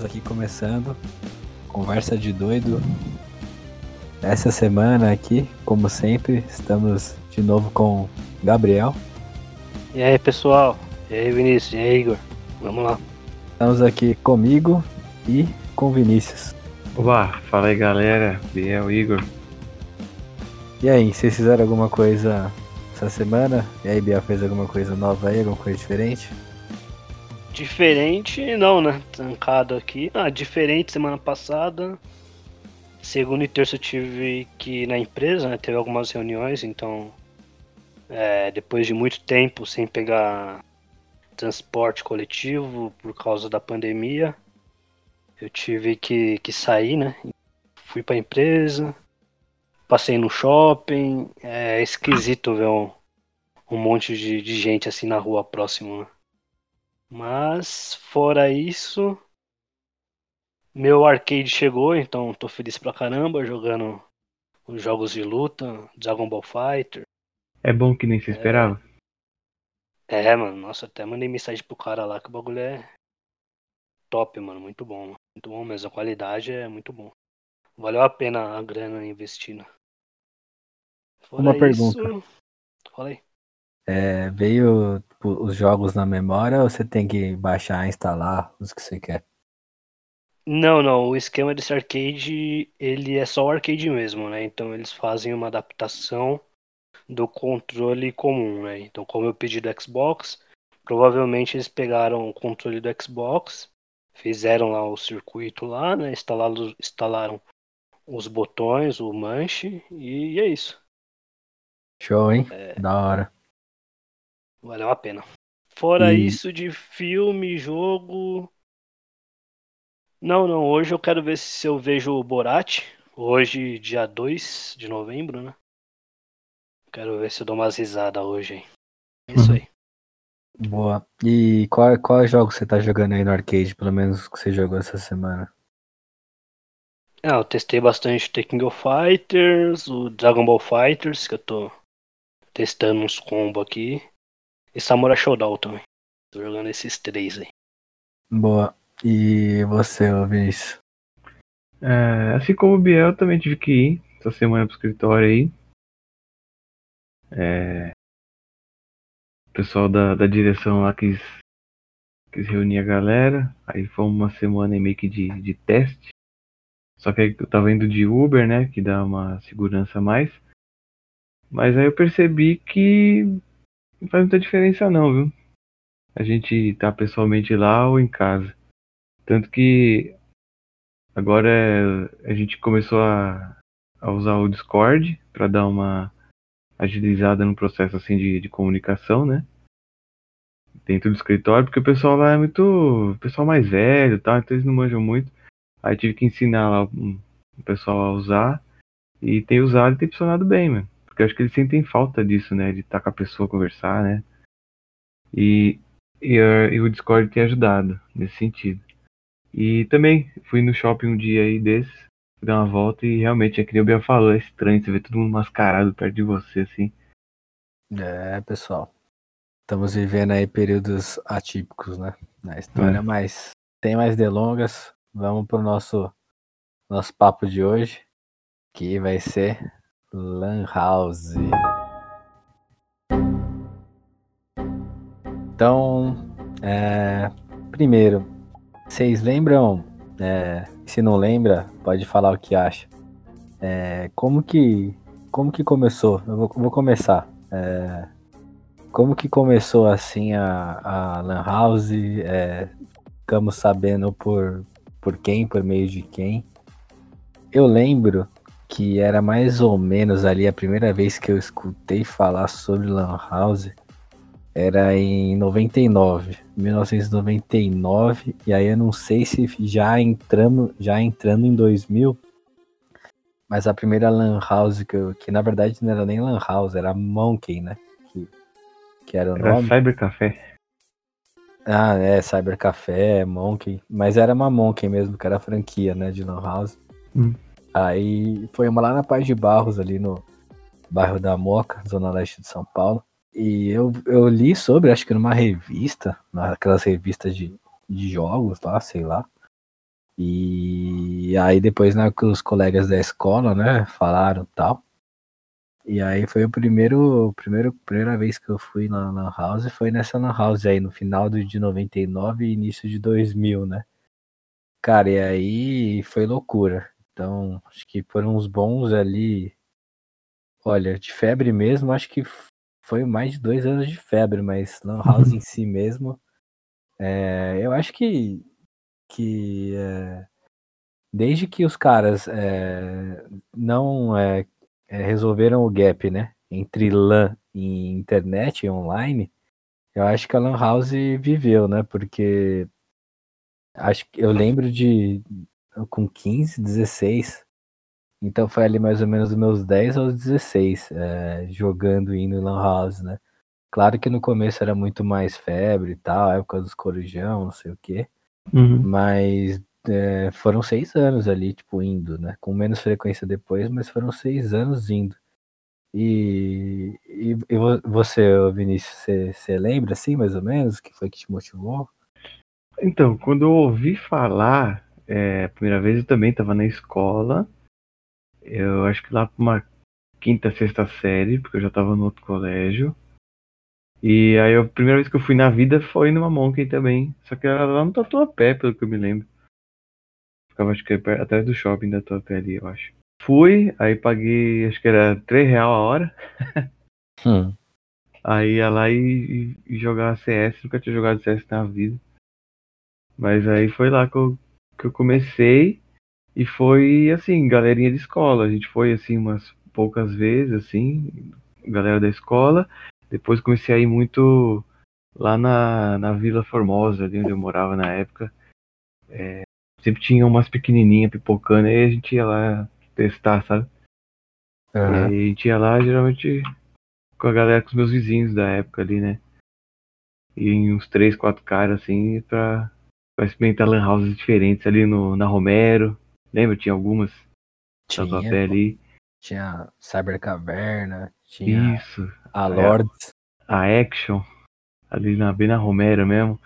estamos aqui começando Conversa de Doido. Essa semana aqui, como sempre, estamos de novo com Gabriel. E aí, pessoal? E aí, Vinícius? E aí, Igor? Vamos lá. Estamos aqui comigo e com Vinícius. Olá, fala aí galera, Biel, Igor. E aí, vocês fizeram alguma coisa essa semana? E aí, Biel fez alguma coisa nova aí, alguma coisa diferente? Diferente, não, né? Trancado aqui. Ah, diferente semana passada. Segunda e terça eu tive que ir na empresa, né? Teve algumas reuniões, então. É, depois de muito tempo sem pegar transporte coletivo por causa da pandemia, eu tive que, que sair, né? Fui pra empresa, passei no shopping. É esquisito ver um, um monte de, de gente assim na rua próximo, né? Mas, fora isso, meu arcade chegou, então tô feliz pra caramba jogando os jogos de luta, Dragon Ball Fighter. É bom que nem se esperava. É, é mano, nossa, até mandei mensagem pro cara lá que o bagulho é top, mano, muito bom, mano. muito bom mesmo, a qualidade é muito bom. Valeu a pena a grana investida. Fora Uma isso- pergunta. Fala aí. É, veio tipo, os jogos na memória ou você tem que baixar e instalar os que você quer? Não, não, o esquema desse arcade, ele é só o arcade mesmo, né? Então eles fazem uma adaptação do controle comum, né? Então, como eu pedi do Xbox, provavelmente eles pegaram o controle do Xbox, fizeram lá o circuito lá, né? Instalaram, instalaram os botões, o manche, e é isso. Show, hein? É. Da hora. Valeu a pena. Fora E- isso de filme, jogo. Não, não. Hoje eu quero ver se eu vejo o Borat. Hoje, dia 2 de novembro, né? Quero ver se eu dou umas risadas hoje, hein? É isso Uhum. aí. Boa. E qual, qual jogo você tá jogando aí no arcade, pelo menos que você jogou essa semana? Ah, eu testei bastante The King of Fighters, o Dragon Ball Fighters, que eu tô testando uns combos aqui. E Samurai Shodown também. Tô jogando esses três aí. Boa. E você, Vinícius? É, assim como o Biel, eu também tive que ir essa semana pro escritório aí. É, o pessoal da, da direção lá quis, quis reunir a galera. Aí foi uma semana meio que de, de teste. Só que aí eu tava indo de Uber, né? Que dá uma segurança a mais. Mas aí eu percebi que não faz muita diferença não, viu? A gente tá pessoalmente lá ou em casa. Tanto que agora a gente começou a, a usar o Discord para dar uma agilizada no processo assim de, de comunicação, né? Dentro do escritório, porque o pessoal lá é muito. O pessoal mais velho e tal, então eles não manjam muito. Aí tive que ensinar lá o pessoal a usar. E tem usado e tem funcionado bem, mano. Eu acho que eles sentem falta disso, né? De estar com a pessoa, conversar, né? E, e, eh, e o Discord tem ajudado nesse sentido. E também fui no shopping um dia aí desses, fui dar uma volta e realmente, é que nem o Biel falou, é estranho você ver todo mundo mascarado perto de você, assim. É, pessoal. Estamos vivendo aí períodos atípicos, né? Na história, É. mas tem mais delongas. Vamos pro nosso nosso papo de hoje, que vai ser Lan House. Então, é, primeiro, vocês lembram? é, se não lembra, pode falar o que acha. É, como que como que começou? Eu vou, vou começar. É, como que começou assim a, a Lan House? É, ficamos sabendo por, por quem, por meio de quem. Eu lembro que era mais ou menos ali a primeira vez que eu escutei falar sobre Lan House. Era em 99, 1999, e aí eu não sei se já entramos, já entrando em 2000, mas a primeira Lan House que, eu, que na verdade não era nem Lan House, era Monkey, né? Que, que era o Era nome. Cyber Café. Ah, é, Cyber Café, Monkey. Mas era uma Monkey mesmo, que era a franquia, né, de Lan House. Hum. Aí foi uma lá na Paz de Barros, ali no bairro da Moca, zona leste de São Paulo. E eu, eu li sobre, acho que numa revista, naquelas revistas de, de jogos lá, sei lá. E aí depois né, os colegas da escola, né, falaram tal. E aí foi o primeiro, primeiro primeira vez que eu fui na Lan House, foi nessa Lan House aí, no final de 99 e início de 2000, né? Cara, e aí foi loucura. Então, acho que foram uns bons ali. Olha, de febre mesmo, acho que foi mais de dois anos de febre, mas Lan House em si mesmo. É, eu acho que, que é, desde que os caras é, não é, é, resolveram o gap, né? Entre LAN e internet e online, eu acho que a Lan House viveu, né? Porque acho que eu lembro de com 15, 16. Então foi ali mais ou menos dos meus 10 aos 16, é, jogando indo em Lan House, né? Claro que no começo era muito mais febre e tal, época dos corujão, não sei o quê. Uhum. Mas é, foram seis anos ali, tipo, indo, né? Com menos frequência depois, mas foram seis anos indo. E, e, e você, Vinícius, você, lembra, assim, mais ou menos, o que foi que te motivou? Então, quando eu ouvi falar, é, a primeira vez eu também estava na escola, eu acho que lá para uma quinta, sexta série, porque eu já estava no outro colégio. E aí a primeira vez que eu fui na vida foi numa Monkey também, só que era lá no Tatuapé, pelo que eu me lembro. Ficava acho que atrás do shopping da Tatuapé ali, eu acho. Fui, aí paguei, acho que era 3 real a hora. Hum. Aí ia lá e, e jogar CS, nunca tinha jogado CS na vida. Mas aí foi lá que eu, que eu comecei e foi assim, galerinha de escola. A gente foi assim umas poucas vezes, assim, galera da escola. Depois comecei a ir muito lá na, na Vila Formosa, ali onde eu morava na época. É, sempre tinha umas pequenininhas pipocando, aí a gente ia lá testar, sabe? Uhum. E a gente ia lá geralmente com a galera, com os meus vizinhos da época ali, né? E uns três, quatro caras assim pra, pra experimentar lan houses diferentes ali no, na Romero. Lembra? Tinha algumas. Tinha, papel ali. Tinha Cyber Caverna, tinha Isso. a Lords. A, a Action, ali na, bem na Romero mesmo.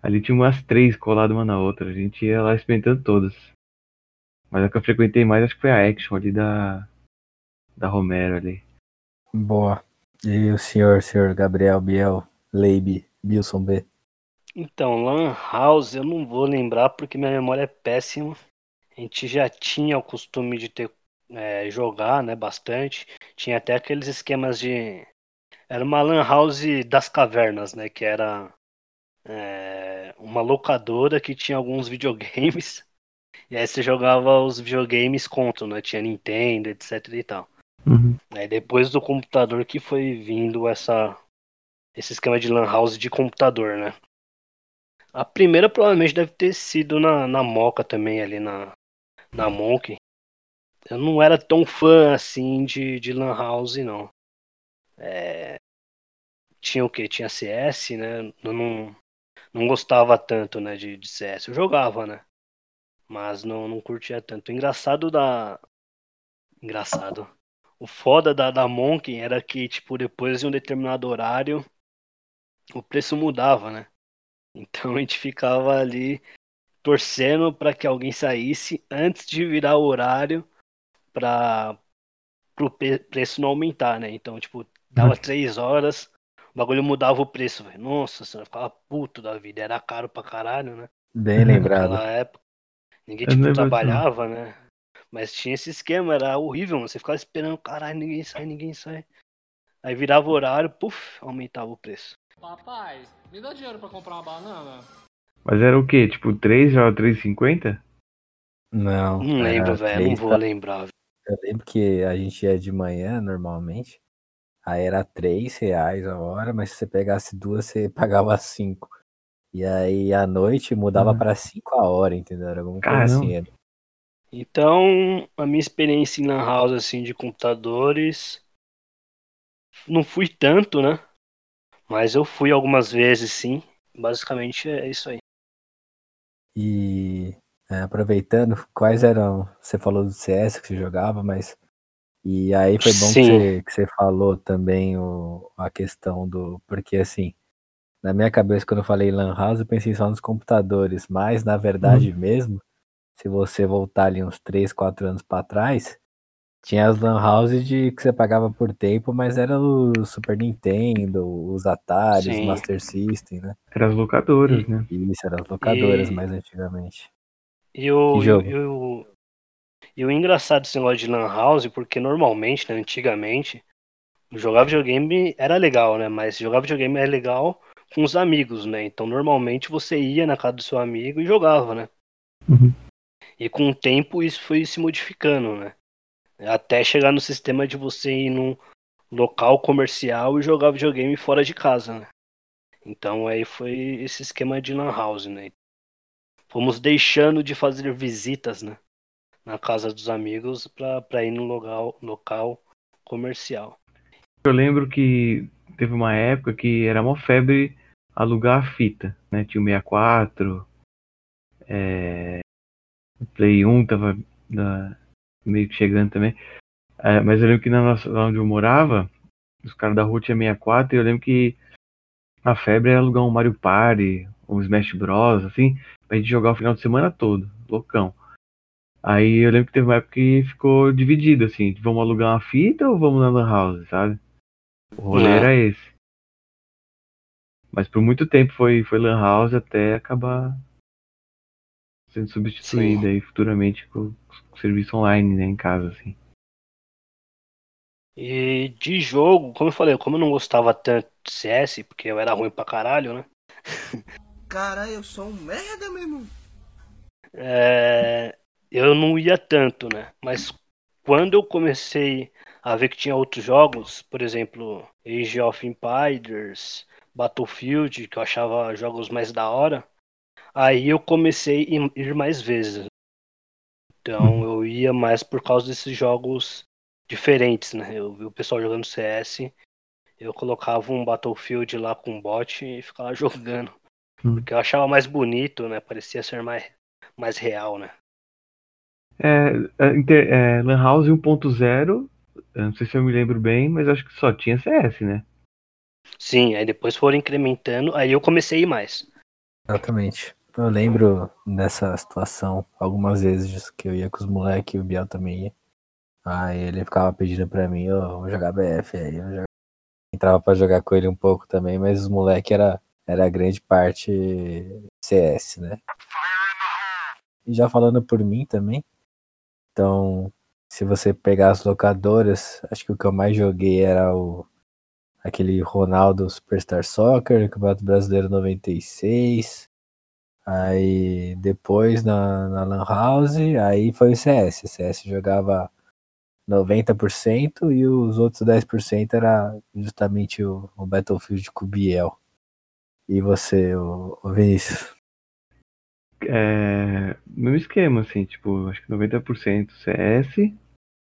Ali tinha umas três coladas uma na outra. A gente ia lá experimentando todas. Mas a que eu frequentei mais acho que foi a Action ali da. Da Romero ali. Boa. E o senhor, senhor Gabriel Biel, Leibe, Bilson B? Então, Lan House eu não vou lembrar porque minha memória é péssima. A gente já tinha o costume de ter é, jogar, né, bastante. Tinha até aqueles esquemas de era uma lan house das cavernas, né, que era é, uma locadora que tinha alguns videogames. E aí você jogava os videogames contra, né? Tinha Nintendo, etc e tal. Uhum. Aí depois do computador que foi vindo essa esse esquema de lan house de computador, né? A primeira provavelmente deve ter sido na, na Moca também, ali na, na Monk. Eu não era tão fã assim de, de Lan House, não. É... Tinha o que? Tinha CS, né? Eu não, não gostava tanto né, de, de CS. Eu jogava, né? Mas não, não curtia tanto. O engraçado da. Engraçado. O foda da, da Monk era que, tipo, depois de um determinado horário, o preço mudava, né? Então a gente ficava ali torcendo para que alguém saísse antes de virar o horário para o preço não aumentar, né? Então, tipo, dava uhum. três horas, o bagulho mudava o preço, velho. Nossa, você ficava puto da vida, era caro pra caralho, né? Bem lembrado. Naquela época. Ninguém, tipo, trabalhava, né? Mas tinha esse esquema, era horrível, você ficava esperando, caralho, ninguém sai, ninguém sai. Aí virava o horário, puf, aumentava o preço. Papai, me dá dinheiro pra comprar uma banana? Mas era o quê? Tipo, 3 já 3,50? Não. Não lembro, velho, não vou lembrar. Eu lembro que a gente ia de manhã normalmente. Aí era 3 reais a hora, mas se você pegasse duas, você pagava 5. E aí à noite mudava uhum. para 5 a hora, entendeu? Era alguma coisa assim. Então, a minha experiência em Lan House assim, de computadores. Não fui tanto, né? Mas eu fui algumas vezes sim. Basicamente é isso aí. E é, aproveitando, quais eram. Você falou do CS que você jogava, mas. E aí foi bom que você, que você, falou também o, a questão do. Porque assim, na minha cabeça, quando eu falei Lan House, eu pensei só nos computadores. Mas, na verdade mesmo, se você voltar ali uns 3, 4 anos pra trás, tinha as Lan House de que você pagava por tempo, mas era o Super Nintendo, os Atari, os. Master System, né? Eram as locadoras, E- né? Isso, eram as locadoras E- mais antigamente. E o, e o, e o engraçado desse negócio de Lan House, porque normalmente, né, antigamente, jogar videogame era legal, né? Mas jogar videogame é legal com os amigos, né? Então normalmente você ia na casa do seu amigo e jogava, né? Uhum. E com o tempo isso foi se modificando, né? Até chegar no sistema de você ir num local comercial e jogar videogame fora de casa, né? Então aí foi esse esquema de lan house, né? Fomos deixando de fazer visitas, né? Na casa dos amigos pra ir num local, local comercial. Eu lembro que teve uma época que era uma febre alugar a fita, né? Tinha o 64, é... o Play 1 tava na- meio que chegando também. É, mas eu lembro que na nossa, lá onde eu morava, os caras da rua tinham 64 e eu lembro que a febre era alugar um Mario Party, um Smash Bros, assim, pra gente jogar o final de semana todo, loucão. Aí eu lembro que teve uma época que ficou dividido, assim, vamos alugar uma fita ou vamos na Lan House, sabe? O rolê É. era esse. Mas por muito tempo foi, foi Lan House até acabar sendo substituída aí futuramente com serviço online, né, em casa, assim. E de jogo, como eu falei, como eu não gostava tanto de CS, porque eu era ruim pra caralho, né? Caralho, eu sou um merda, meu irmão. É, eu não ia tanto, né? Mas quando eu comecei a ver que tinha outros jogos, por exemplo, Age of Empires, Battlefield, que eu achava jogos mais da hora, aí eu comecei a ir mais vezes. Então eu ia mais por causa desses jogos diferentes, né? Eu vi o pessoal jogando CS, eu colocava um Battlefield lá com bot e ficava jogando. Hum. Porque eu achava mais bonito, né? Parecia ser mais, mais real, né? É, é, é, Lan House 1.0, eu não sei se eu me lembro bem, mas acho que só tinha CS, né? Sim, aí depois foram incrementando, aí eu comecei a ir mais. Exatamente. Eu lembro dessa situação algumas vezes que eu ia com os moleques e o Biel também ia. Aí ele ficava pedindo pra mim, ô, vamos jogar BF aí. Eu jogava- entrava pra jogar com ele um pouco também, mas os moleques era, era a grande parte CS, né? E já falando por mim também, então, se você pegar as locadoras, acho que o que eu mais joguei era o aquele Ronaldo Superstar Soccer, Campeonato Brasileiro 96. Aí depois na, na Lan House, aí foi o CS. O CS jogava 90% e os outros 10% era justamente o, o Battlefield com o Biel. E você, o, o Vinícius? É, mesmo esquema, assim, tipo, acho que 90% CS.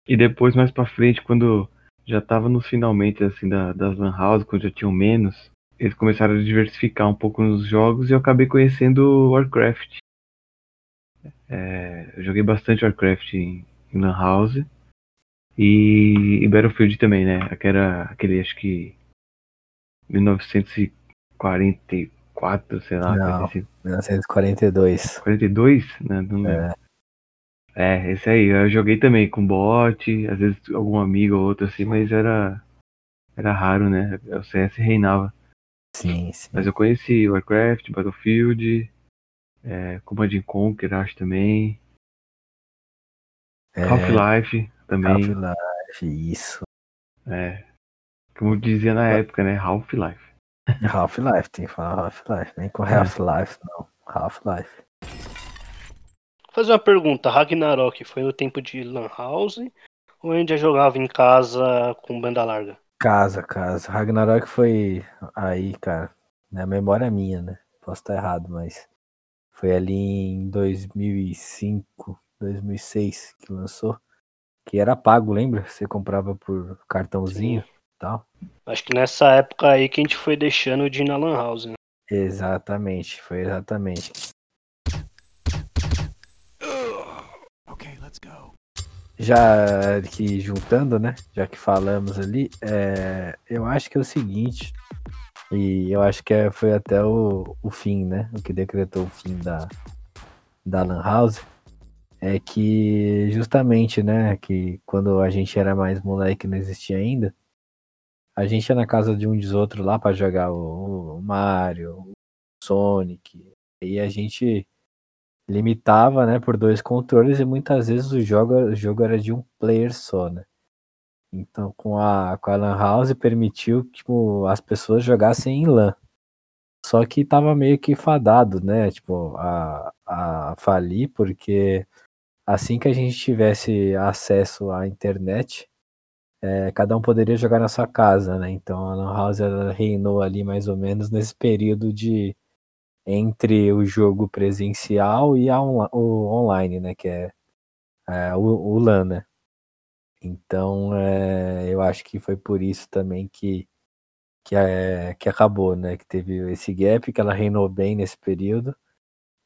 E depois, mais pra frente, quando já tava nos finalmente, assim, da, das Lan House, quando já tinham menos, eles começaram a diversificar um pouco nos jogos e eu acabei conhecendo Warcraft. É, eu joguei bastante Warcraft em, em Lan House. E, e Battlefield também, né? Que era aquele, acho que. 1944, sei lá. Não. coisa assim. 1942. 42? Né? Não lembro. É, esse aí, eu joguei também com bot, às vezes algum amigo ou outro assim, mas era era raro, né? O CS reinava. Sim, sim. Mas eu conheci Warcraft, Battlefield, é, Command and Conquer, acho também, É, Half-Life também, Half-Life, isso. é, como dizia na época, né? Half-Life. Half-Life, tem que falar Half-Life, nem com É. Half-Life, não. Half-Life. Vou fazer uma pergunta, Ragnarok foi no tempo de Lan House ou a gente já jogava em casa com banda larga? Casa, casa. Ragnarok foi aí, cara. Na memória minha, né? Posso estar errado, mas foi ali em 2005, 2006 que lançou. Que era pago, lembra? Você comprava por cartãozinho Sim. e tal. Acho que nessa época aí que a gente foi deixando de ir na Lan House, né? Exatamente, foi exatamente. Já que juntando, né? Já que falamos ali, é, eu acho que é o seguinte. E eu acho que é- foi até o, o fim, né? O que decretou o fim da, da Lan House. É que justamente, né? Que quando a gente era mais moleque não existia ainda. A gente ia na casa de um dos outros lá pra jogar o, o Mario, o Sonic. E a gente limitava, né, por dois controles e muitas vezes o jogo, o jogo era de um player só, né? Então, com a, com a Lan House permitiu que tipo, as pessoas jogassem em LAN. Só que tava meio que fadado, né? Tipo, a, a falir, porque assim que a gente tivesse acesso à internet, é, cada um poderia jogar na sua casa, né? Então a Lan House reinou ali mais ou menos nesse período de entre o jogo presencial e onla- o online, né? Que é, é, o, o LAN, né? Então, é, eu acho que foi por isso também que, que, é, que acabou, né? Que teve esse gap, que ela reinou bem nesse período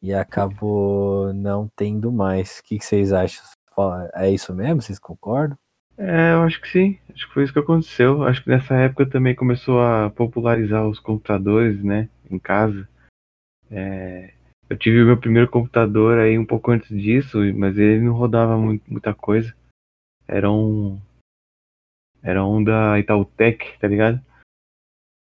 e acabou não tendo mais. O que, que vocês acham? É isso mesmo? Vocês concordam? É, eu acho que sim. Acho que foi isso que aconteceu. Acho que nessa época também começou a popularizar os computadores, né? Em casa. É, eu tive o meu primeiro computador aí um pouco antes disso, mas ele não rodava mu- muita coisa. Era um. Era um da Itautec, tá ligado?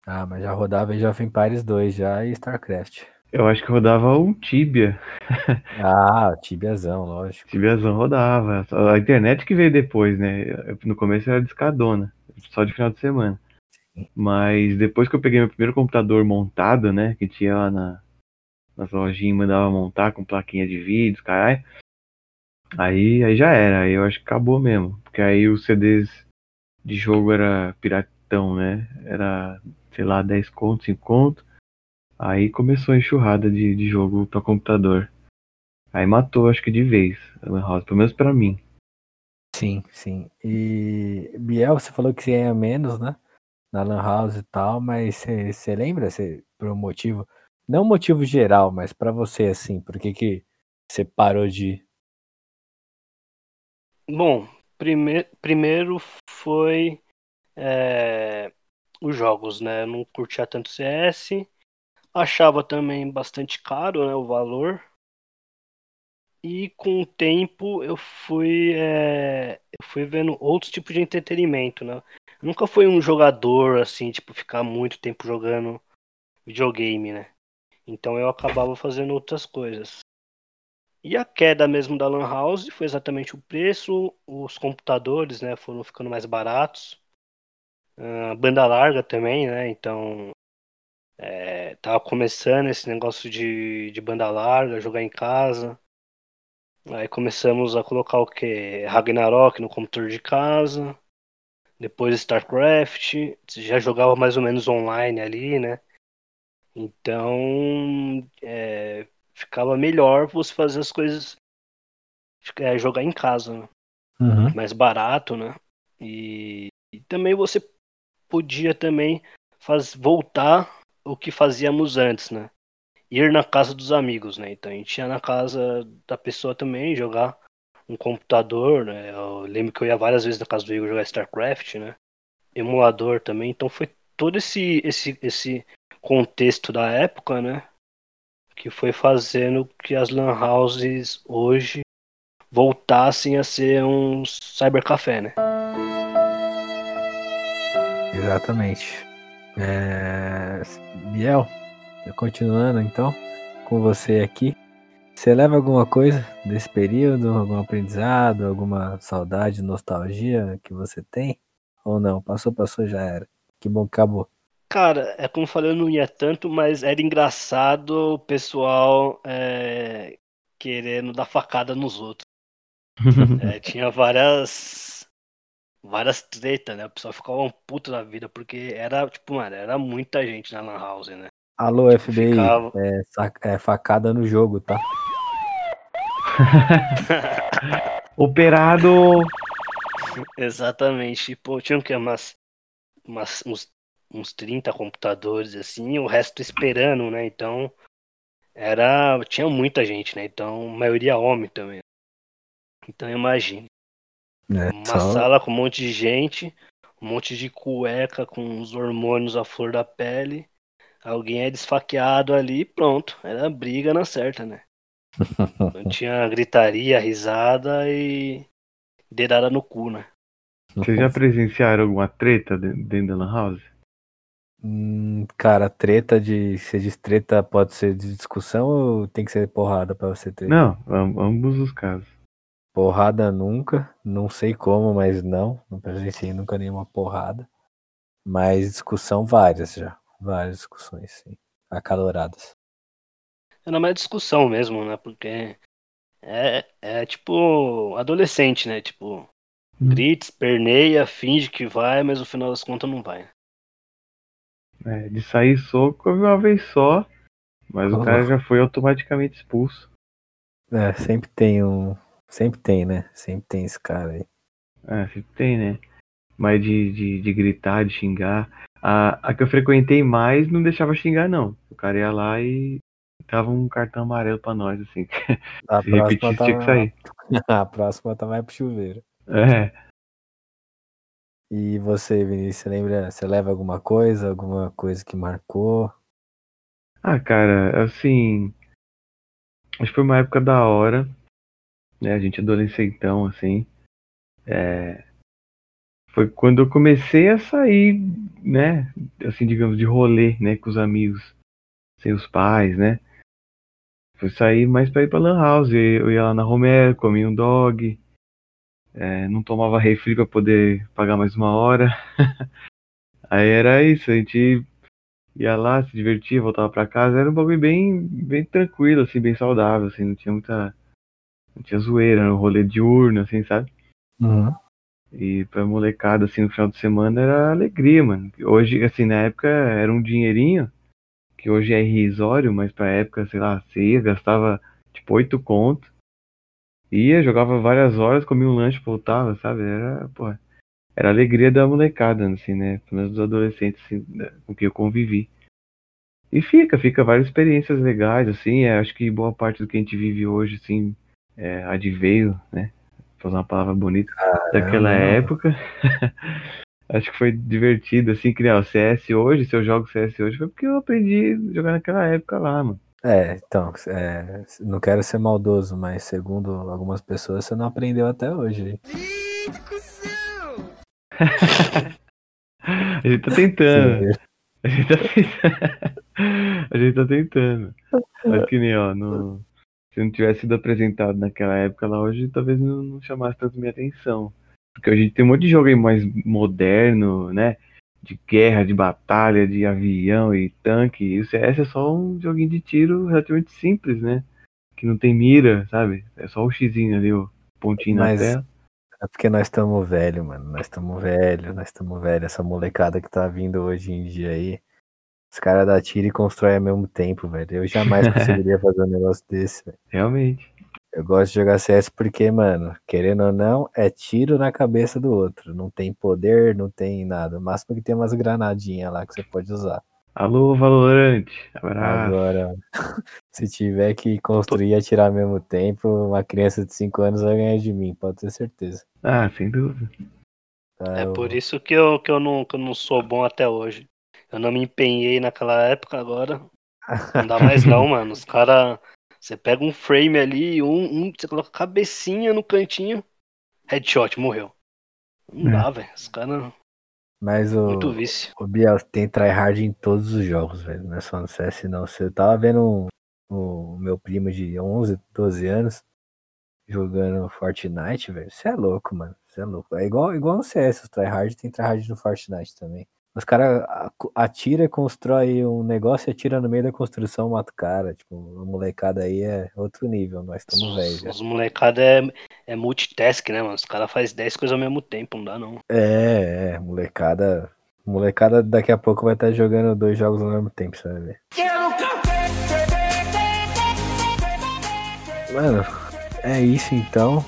Ah, mas já rodava Age of Empires 2 já e StarCraft. Eu acho que rodava um Tibia. Ah, Tibiazão, lógico. Tibiazão rodava. A internet que veio depois, né? No começo era discadona, só de final de semana. Mas depois que eu peguei meu primeiro computador montado, né? Que tinha lá na, nas lojinhas, mandava montar com plaquinha de vídeos, caralho. Aí, aí já era, aí eu acho que acabou mesmo. Porque aí os CDs de jogo era piratão, né? Era, sei lá, 10 conto, 5 conto. Aí começou a enxurrada de, de jogo pra computador. Aí matou, acho que de vez, a Lan House, pelo menos pra mim. Sim, sim. E Biel, você falou que você ia menos, né? Na Lan House e tal, mas você lembra você, por um motivo, não motivo geral, mas pra você assim, por que que você parou de? Bom, prime primeiro foi é, os jogos, né? Eu não curtia tanto CS. Achava também bastante caro, né, o valor. E com o tempo eu fui, é, eu fui vendo outros tipos de entretenimento, né? Eu nunca fui um jogador assim, tipo, ficar muito tempo jogando videogame, né? Então eu acabava fazendo outras coisas. E a queda mesmo da Lan House foi exatamente o preço, os computadores, né, foram ficando mais baratos. Ah, banda larga também, né? Então é, tava começando esse negócio de, de banda larga, jogar em casa. Aí começamos a colocar o que? Ragnarok no computador de casa. Depois StarCraft. Já jogava mais ou menos online ali, né? Então é, ficava melhor você fazer as coisas. é, jogar em casa, né? mais barato, né? E, e também você podia também faz, voltar o que fazíamos antes, né? Ir na casa dos amigos, né? Então a gente ia na casa da pessoa também jogar um computador, né? Eu lembro que eu ia várias vezes na casa do Igor jogar StarCraft, né? Emulador também. Então foi todo esse esse esse contexto da época, né? Que foi fazendo que as lan houses hoje voltassem a ser um cybercafé, né? Exatamente. É... Biel, continuando então com você aqui. Você leva alguma coisa desse período, algum aprendizado, alguma saudade, nostalgia que você tem? Ou não? Passou, passou, já era. Que bom que acabou. Cara, é como eu falei, eu não ia tanto, mas era engraçado o pessoal é, querendo dar facada nos outros. É, tinha várias várias tretas, né? O pessoal ficava um puto da vida, porque era, tipo, mano, era muita gente na Lan House, né? Alô, Tipo, FBI, ficava- é, é facada no jogo, tá? Operado! Exatamente. Tipo, tinha o quê? Umas, umas, uns, uns 30 computadores, assim, o resto esperando, né? Então, era. Tinha muita gente, né? Então, a maioria homem também. Então, imagine. É, Uma só- sala com um monte de gente, um monte de cueca com os hormônios à flor da pele Alguém é desfaqueado ali pronto. Era briga na certa, né? Não tinha gritaria, risada e dedada no cu, né? Vocês já presenciaram alguma treta de- dentro da Lan House? Hum, cara, treta de. Se diz treta pode ser de discussão ou tem que ser porrada pra você ter? Não, am- ambos os casos. Porrada nunca, não sei como, mas não. Não presenciei nunca nenhuma porrada. Mas discussão várias já. Várias discussões, sim. Acaloradas. Era mais discussão mesmo, né? Porque é, é tipo adolescente, né? Tipo, grita, esperneia, finge que vai, mas no final das contas não vai. É, de sair soco eu vi uma vez só, mas o cara já foi automaticamente expulso. É, sempre tem um. Sempre tem, né? Sempre tem esse cara aí. É, sempre tem, né? Mas de, de, de gritar, de xingar. A, a que eu frequentei mais não deixava xingar, não. O cara ia lá e dava um cartão amarelo pra nós, assim. A Se repetisse, tinha que sair. A próxima tá mais pro chuveiro. É. E você, Vinícius, você lembra? Você leva alguma coisa? Alguma coisa que marcou? Ah, cara, assim. Acho que foi uma época da hora. Né? A gente adolescentão, assim. É, Foi quando eu comecei a sair, né? Assim, digamos, de rolê, né? Com os amigos. Sem os pais, né? Foi sair mais pra ir pra Lan House. Eu ia lá na Romero, comia um dog. É, não tomava refri pra poder pagar mais uma hora. Aí era isso, a gente ia lá, se divertia, voltava pra casa, era um bagulho bem, bem tranquilo, assim, bem saudável, assim, não tinha muita. Não tinha zoeira, era um rolê diurno, assim, sabe? Uhum. E pra molecada, assim, no final de semana era alegria, mano. Hoje, assim, na época era um dinheirinho, que hoje é irrisório, mas pra época, sei lá, você ia, gastava tipo oito conto. Ia, jogava várias horas, comia um lanche, voltava, sabe? Era, porra. Era a alegria da molecada, assim, né? Pelo menos dos adolescentes, assim, né, com quem eu convivi. E fica, fica várias experiências legais, assim. é, acho que boa parte do que a gente vive hoje, assim, é, adveio, né? Pra usar uma palavra bonita, daquela época. acho que foi divertido, assim, criar o CS hoje. Se eu jogo CS hoje, foi porque eu aprendi a jogar naquela época lá, mano. É, então, é, não quero ser maldoso, mas segundo algumas pessoas, você não aprendeu até hoje. A gente tá tentando. A gente tá tentando. A gente tá tentando. Mas que nem, ó, no... se não tivesse sido apresentado naquela época lá hoje, talvez não, não chamasse tanto minha atenção. Porque a gente tem um monte de jogo aí mais moderno, né? De guerra, de batalha, de avião e tanque. E o CS é só um joguinho de tiro relativamente simples, né? Que não tem mira, sabe? É só o xizinho ali, o pontinho Mas- na tela. É porque nós estamos velho, mano. Nós estamos velho, nós estamos velho. Essa molecada que tá vindo hoje em dia aí. Os caras dá tiro e constrói ao mesmo tempo, velho. Eu jamais conseguiria fazer um negócio desse, velho. Realmente. Eu gosto de jogar CS porque, mano, querendo ou não, é tiro na cabeça do outro. Não tem poder, não tem nada. O máximo que tem umas granadinhas lá que você pode usar. Alô, Valorante. Abraço. Agora, se tiver que construir e atirar ao mesmo tempo, uma criança de 5 anos vai ganhar de mim, pode ter certeza. Ah, sem dúvida. Tá, É eu- por isso que eu, que, eu não, que eu não sou bom até hoje. Eu não me empenhei naquela época, agora não dá mais não, mano. Os caras. Você pega um frame ali, um, um, você coloca a cabecinha no cantinho, headshot, morreu. Não É. dá, velho. Os caras. Mas o, Muito vício. o Biel tem tryhard em todos os jogos, velho. Não é só no CS, não. Você tava vendo o meu primo de 11, 12 anos jogando Fortnite, velho. Você é louco, mano. Você é louco. É igual, igual no CS, os tryhard tem tryhard no Fortnite também. Os caras atira, constrói um negócio e atira no meio da construção, mata o cara. Tipo, a molecada aí é outro nível. Nós estamos velhos Os, molecada é, é multitask, né, mano? Os caras fazem 10 coisas ao mesmo tempo, não dá não. É, é, molecada. Molecada daqui a pouco vai estar jogando dois jogos ao mesmo tempo, você vai ver. Mano, é isso então.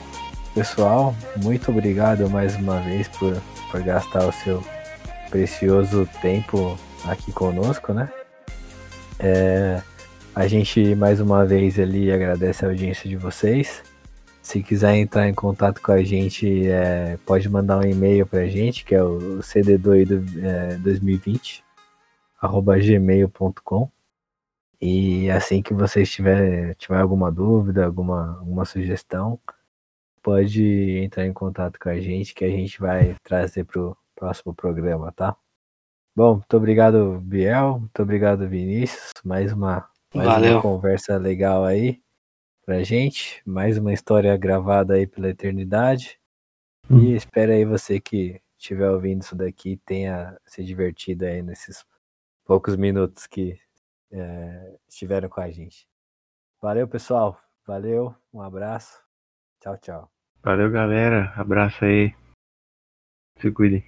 Pessoal, muito obrigado mais uma vez por, por gastar o seu precioso tempo aqui conosco, né? É, a gente mais uma vez ali agradece a audiência de vocês. Se quiser entrar em contato com a gente, é, pode mandar um e-mail pra gente, que é o CD2 do, é, 2020, gmail.com. E assim que vocês tiver, tiver alguma dúvida, alguma, alguma sugestão, pode entrar em contato com a gente que a gente vai trazer para o próximo programa, tá? Bom, muito obrigado, Biel. Muito obrigado, Vinícius. Mais uma, mais Valeu. uma conversa legal aí pra gente. Mais uma história gravada aí pela eternidade. E espero aí você que estiver ouvindo isso daqui tenha se divertido aí nesses poucos minutos que é, estiveram com a gente. Valeu, pessoal. Valeu, um abraço. Tchau, tchau. Valeu, galera. Abraço aí. Se cuidem.